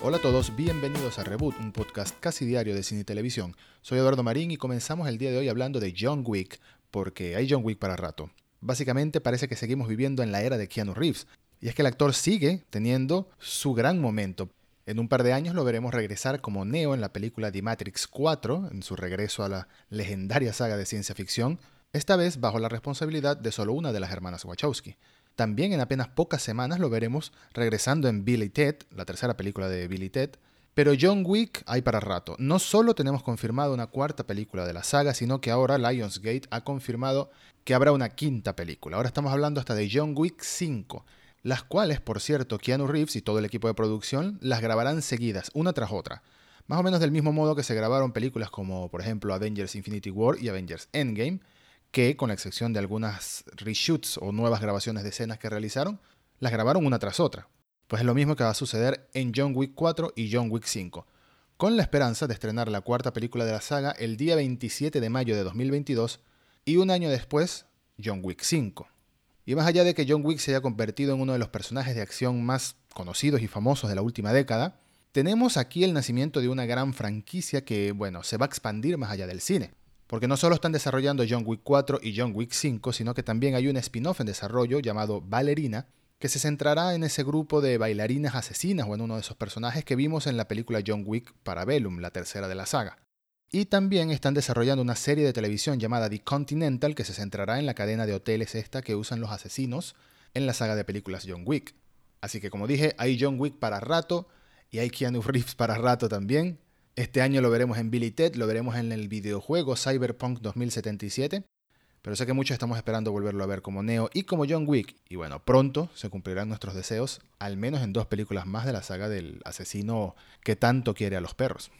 Hola a todos, bienvenidos a Reboot, un podcast casi diario de cine y televisión. Soy Eduardo Marín y comenzamos el día de hoy hablando de John Wick, porque hay John Wick para rato. Básicamente parece que seguimos viviendo en la era de Keanu Reeves, y es que el actor sigue teniendo su gran momento. En un par de años lo veremos regresar como Neo en la película The Matrix 4, en su regreso a la legendaria saga de ciencia ficción, esta vez bajo la responsabilidad de solo una de las hermanas Wachowski. También en apenas pocas semanas lo veremos regresando en Billy Ted, la tercera película de Billy Ted. Pero John Wick hay para rato. No solo tenemos confirmado una cuarta película de la saga, sino que ahora Lionsgate ha confirmado que habrá una quinta película. Ahora estamos hablando hasta de John Wick 5, las cuales, por cierto, Keanu Reeves y todo el equipo de producción las grabarán seguidas, una tras otra. Más o menos del mismo modo que se grabaron películas como, por ejemplo, Avengers Infinity War y Avengers Endgame, que, con la excepción de algunas reshoots o nuevas grabaciones de escenas que realizaron, las grabaron una tras otra. Pues es lo mismo que va a suceder en John Wick 4 y John Wick 5, con la esperanza de estrenar la cuarta película de la saga el día 27 de mayo de 2022 y un año después, John Wick 5. Y más allá de que John Wick se haya convertido en uno de los personajes de acción más conocidos y famosos de la última década, tenemos aquí el nacimiento de una gran franquicia que, bueno, se va a expandir más allá del cine. Porque no solo están desarrollando John Wick 4 y John Wick 5, sino que también hay un spin-off en desarrollo llamado Ballerina, que se centrará en ese grupo de bailarinas asesinas o en uno de esos personajes que vimos en la película John Wick Parabellum, la tercera de la saga. Y también están desarrollando una serie de televisión llamada The Continental que se centrará en la cadena de hoteles esta que usan los asesinos en la saga de películas John Wick. Así que como dije, hay John Wick para rato y hay Keanu Reeves para rato también. Este año lo veremos en Billy Ted, lo veremos en el videojuego Cyberpunk 2077. Pero sé que muchos estamos esperando volverlo a ver como Neo y como John Wick. Y bueno, pronto se cumplirán nuestros deseos, al menos en dos películas más de la saga del asesino que tanto quiere a los perros.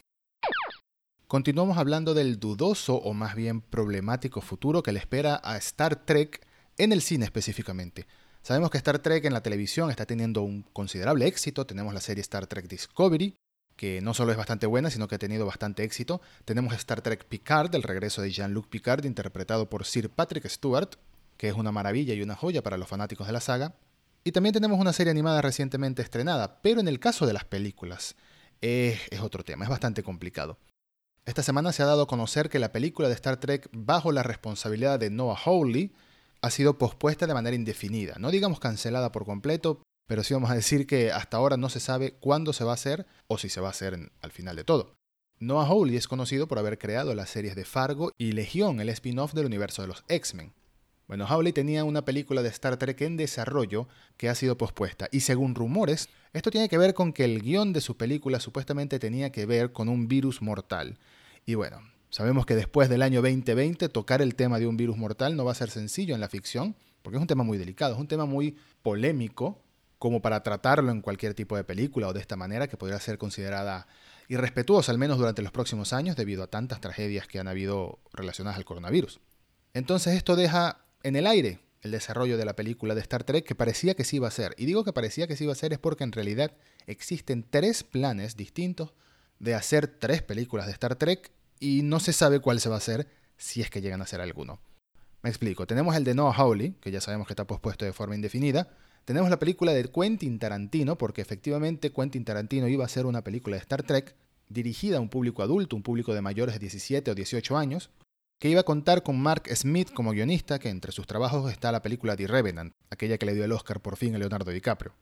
Continuamos hablando del dudoso o más bien problemático futuro que le espera a Star Trek en el cine específicamente. Sabemos que Star Trek en la televisión está teniendo un considerable éxito. Tenemos la serie Star Trek Discovery, que no solo es bastante buena, sino que ha tenido bastante éxito. Tenemos Star Trek Picard, el regreso de Jean-Luc Picard, interpretado por Sir Patrick Stewart, que es una maravilla y una joya para los fanáticos de la saga. Y también tenemos una serie animada recientemente estrenada, pero en el caso de las películas es, otro tema, es bastante complicado. Esta semana se ha dado a conocer que la película de Star Trek bajo la responsabilidad de Noah Hawley ha sido pospuesta de manera indefinida, no digamos cancelada por completo, pero sí vamos a decir que hasta ahora no se sabe cuándo se va a hacer o si se va a hacer al final de todo. Noah Hawley es conocido por haber creado las series de Fargo y Legión, el spin-off del universo de los X-Men. Bueno, Hawley tenía una película de Star Trek en desarrollo que ha sido pospuesta y según rumores, esto tiene que ver con que el guion de su película supuestamente tenía que ver con un virus mortal. Y bueno, sabemos que después del año 2020 tocar el tema de un virus mortal no va a ser sencillo en la ficción, porque es un tema muy delicado, es un tema muy polémico como para tratarlo en cualquier tipo de película o de esta manera que podría ser considerada irrespetuosa, al menos durante los próximos años, debido a tantas tragedias que han habido relacionadas al coronavirus. Entonces esto deja en el aire el desarrollo de la película de Star Trek que parecía que sí iba a ser. Y digo que parecía que sí iba a ser es porque en realidad existen tres planes distintos de hacer tres películas de Star Trek y no se sabe cuál se va a hacer si es que llegan a ser alguno. Me explico, tenemos el de Noah Hawley, que ya sabemos que está pospuesto de forma indefinida, tenemos la película de Quentin Tarantino, porque efectivamente Quentin Tarantino iba a ser una película de Star Trek dirigida a un público adulto, un público de mayores de 17 o 18 años, que iba a contar con Mark Smith como guionista, que entre sus trabajos está la película The Revenant, aquella que le dio el Oscar por fin a Leonardo DiCaprio.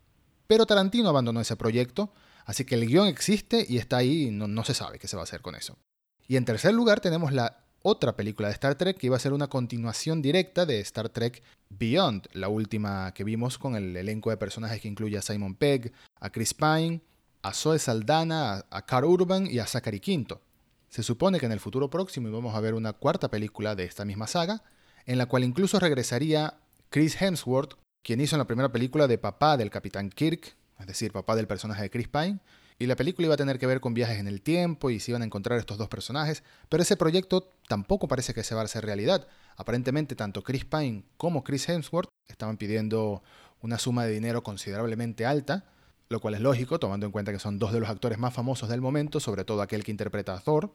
Pero Tarantino abandonó ese proyecto, así que el guion existe y está ahí no se sabe qué se va a hacer con eso. Y en tercer lugar tenemos la otra película de Star Trek que iba a ser una continuación directa de Star Trek Beyond, la última que vimos con el elenco de personajes que incluye a Simon Pegg, a Chris Pine, a Zoe Saldana, a Carl Urban y a Zachary Quinto. Se supone que en el futuro próximo íbamos a ver una cuarta película de esta misma saga, en la cual incluso regresaría Chris Hemsworth, quien hizo en la primera película de papá del Capitán Kirk, es decir, papá del personaje de Chris Pine, y la película iba a tener que ver con viajes en el tiempo y se iban a encontrar estos dos personajes, pero ese proyecto tampoco parece que se va a hacer realidad. Aparentemente tanto Chris Pine como Chris Hemsworth estaban pidiendo una suma de dinero considerablemente alta, lo cual es lógico, tomando en cuenta que son dos de los actores más famosos del momento, sobre todo aquel que interpreta a Thor.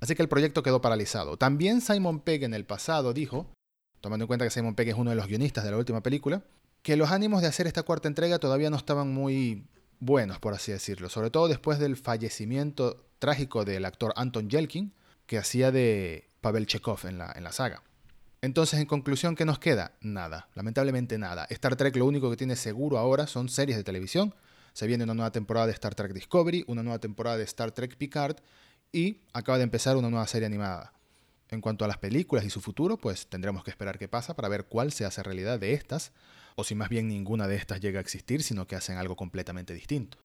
Así que el proyecto quedó paralizado. También Simon Pegg en el pasado dijo, tomando en cuenta que Simon Pegg es uno de los guionistas de la última película, que los ánimos de hacer esta cuarta entrega todavía no estaban muy buenos, por así decirlo, sobre todo después del fallecimiento trágico del actor Anton Yelkin, que hacía de Pavel Chekhov en la, en la saga. Entonces, en conclusión, ¿qué nos queda? Nada, lamentablemente nada. Star Trek lo único que tiene seguro ahora son series de televisión. Se viene una nueva temporada de Star Trek Discovery, una nueva temporada de Star Trek Picard y acaba de empezar una nueva serie animada. En cuanto a las películas y su futuro, pues tendremos que esperar qué pasa para ver cuál se hace realidad de estas, o si más bien ninguna de estas llega a existir, sino que hacen algo completamente distinto.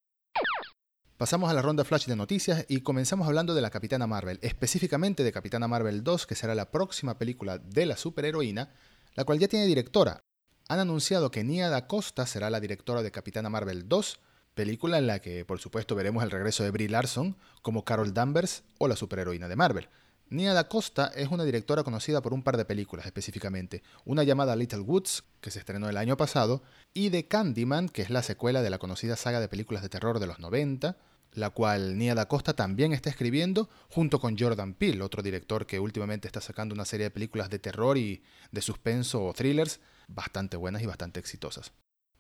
Pasamos a la ronda flash de noticias y comenzamos hablando de la Capitana Marvel, específicamente de Capitana Marvel 2, que será la próxima película de la superheroína, la cual ya tiene directora. Han anunciado que Nia Da Costa será la directora de Capitana Marvel 2, película en la que por supuesto veremos el regreso de Brie Larson como Carol Danvers o la superheroína de Marvel. Nia Da Costa es una directora conocida por un par de películas específicamente, una llamada Little Woods, que se estrenó el año pasado, y de Candyman, que es la secuela de la conocida saga de películas de terror de los 90, la cual Nia Da Costa también está escribiendo, junto con Jordan Peele, otro director que últimamente está sacando una serie de películas de terror y de suspenso o thrillers bastante buenas y bastante exitosas.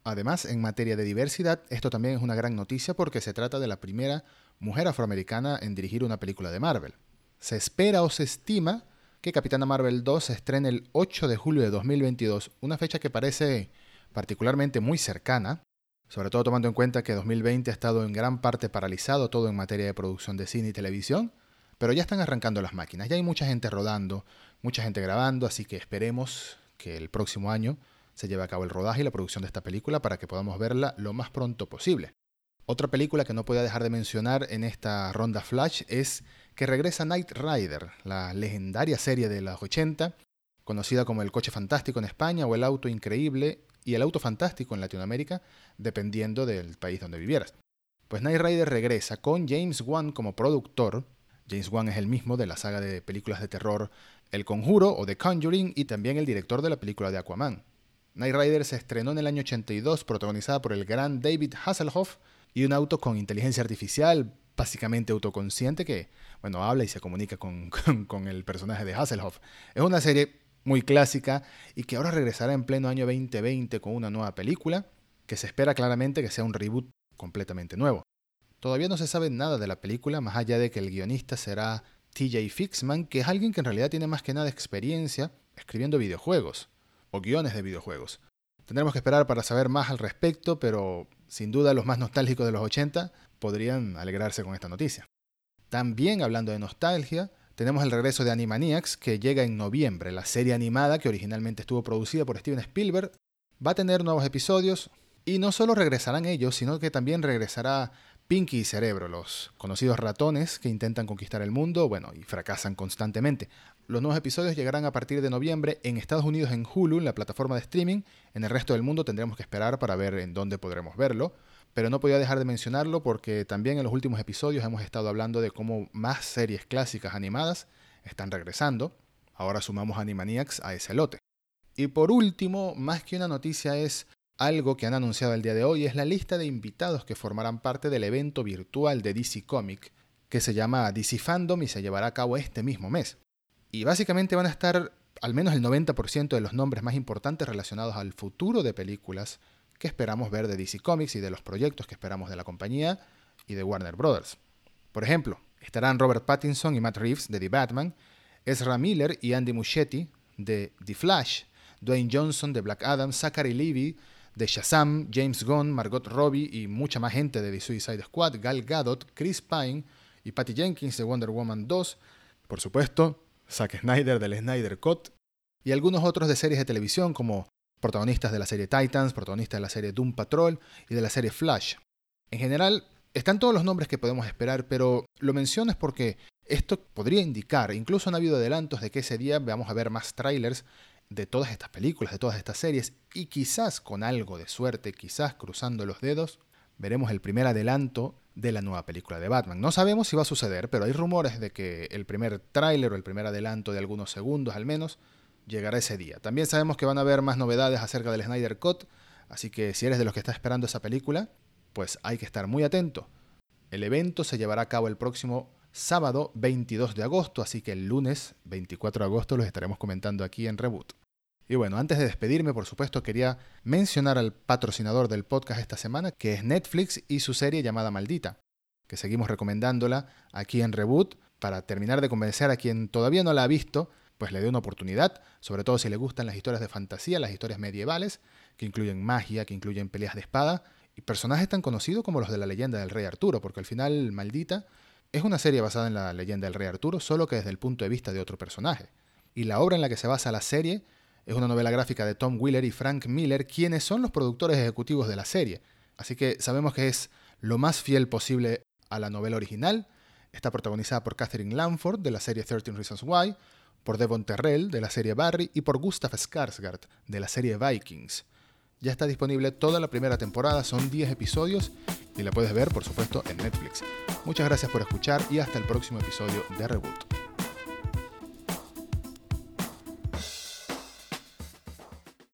Además, en materia de diversidad, esto también es una gran noticia porque se trata de la primera mujer afroamericana en dirigir una película de Marvel. Se espera o se estima que Capitana Marvel 2 se estrene el 8 de julio de 2022, una fecha que parece particularmente muy cercana, sobre todo tomando en cuenta que 2020 ha estado en gran parte paralizado todo en materia de producción de cine y televisión, pero ya están arrancando las máquinas, ya hay mucha gente rodando, mucha gente grabando, así que esperemos que el próximo año se lleve a cabo el rodaje y la producción de esta película para que podamos verla lo más pronto posible. Otra película que no podía dejar de mencionar en esta ronda flash es que regresa Knight Rider, la legendaria serie de los 80, conocida como el coche fantástico en España o el auto increíble y el auto fantástico en Latinoamérica, dependiendo del país donde vivieras. Pues Knight Rider regresa con James Wan como productor. James Wan es el mismo de la saga de películas de terror El Conjuro o The Conjuring y también el director de la película de Aquaman. Knight Rider se estrenó en el año 82, protagonizada por el gran David Hasselhoff y un auto con inteligencia artificial básicamente autoconsciente que, bueno, habla y se comunica con, con, con el personaje de Hasselhoff. Es una serie muy clásica y que ahora regresará en pleno año 2020 con una nueva película que se espera claramente que sea un reboot completamente nuevo. Todavía no se sabe nada de la película más allá de que el guionista será TJ Fixman, que es alguien que en realidad tiene más que nada experiencia escribiendo videojuegos o guiones de videojuegos. Tendremos que esperar para saber más al respecto, pero sin duda los más nostálgicos de los 80 podrían alegrarse con esta noticia. También hablando de nostalgia, tenemos el regreso de Animaniacs, que llega en noviembre. La serie animada, que originalmente estuvo producida por Steven Spielberg, va a tener nuevos episodios. Y no solo regresarán ellos, sino que también regresará Pinky y Cerebro, los conocidos ratones que intentan conquistar el mundo, bueno, y fracasan constantemente. Los nuevos episodios llegarán a partir de noviembre en Estados Unidos en Hulu, en la plataforma de streaming. En el resto del mundo tendremos que esperar para ver en dónde podremos verlo pero no podía dejar de mencionarlo porque también en los últimos episodios hemos estado hablando de cómo más series clásicas animadas están regresando. Ahora sumamos Animaniacs a ese lote. Y por último, más que una noticia es algo que han anunciado el día de hoy, es la lista de invitados que formarán parte del evento virtual de DC Comic, que se llama DC Fandom y se llevará a cabo este mismo mes. Y básicamente van a estar al menos el 90% de los nombres más importantes relacionados al futuro de películas que esperamos ver de DC Comics y de los proyectos que esperamos de la compañía y de Warner Brothers. Por ejemplo, estarán Robert Pattinson y Matt Reeves de The Batman, Ezra Miller y Andy Muschietti de The Flash, Dwayne Johnson de Black Adam, Zachary Levy de Shazam, James Gunn, Margot Robbie y mucha más gente de The Suicide Squad, Gal Gadot, Chris Pine y Patty Jenkins de Wonder Woman 2, por supuesto, Zack Snyder del Snyder Cut y algunos otros de series de televisión como protagonistas de la serie Titans, protagonistas de la serie Doom Patrol y de la serie Flash. En general, están todos los nombres que podemos esperar, pero lo menciono es porque esto podría indicar, incluso han habido adelantos de que ese día vamos a ver más trailers de todas estas películas, de todas estas series, y quizás con algo de suerte, quizás cruzando los dedos, veremos el primer adelanto de la nueva película de Batman. No sabemos si va a suceder, pero hay rumores de que el primer tráiler o el primer adelanto de algunos segundos al menos llegará ese día. También sabemos que van a haber más novedades acerca del Snyder Cut, así que si eres de los que está esperando esa película, pues hay que estar muy atento. El evento se llevará a cabo el próximo sábado 22 de agosto, así que el lunes 24 de agosto los estaremos comentando aquí en Reboot. Y bueno, antes de despedirme, por supuesto, quería mencionar al patrocinador del podcast esta semana, que es Netflix y su serie llamada Maldita, que seguimos recomendándola aquí en Reboot para terminar de convencer a quien todavía no la ha visto, pues le dé una oportunidad, sobre todo si le gustan las historias de fantasía, las historias medievales, que incluyen magia, que incluyen peleas de espada, y personajes tan conocidos como los de la leyenda del rey Arturo, porque al final Maldita es una serie basada en la leyenda del rey Arturo, solo que desde el punto de vista de otro personaje. Y la obra en la que se basa la serie es una novela gráfica de Tom Wheeler y Frank Miller, quienes son los productores ejecutivos de la serie. Así que sabemos que es lo más fiel posible a la novela original. Está protagonizada por Catherine Lanford de la serie 13 Reasons Why, por Devon Terrell de la serie Barry y por Gustav Skarsgård de la serie Vikings. Ya está disponible toda la primera temporada, son 10 episodios y la puedes ver, por supuesto, en Netflix. Muchas gracias por escuchar y hasta el próximo episodio de Reboot.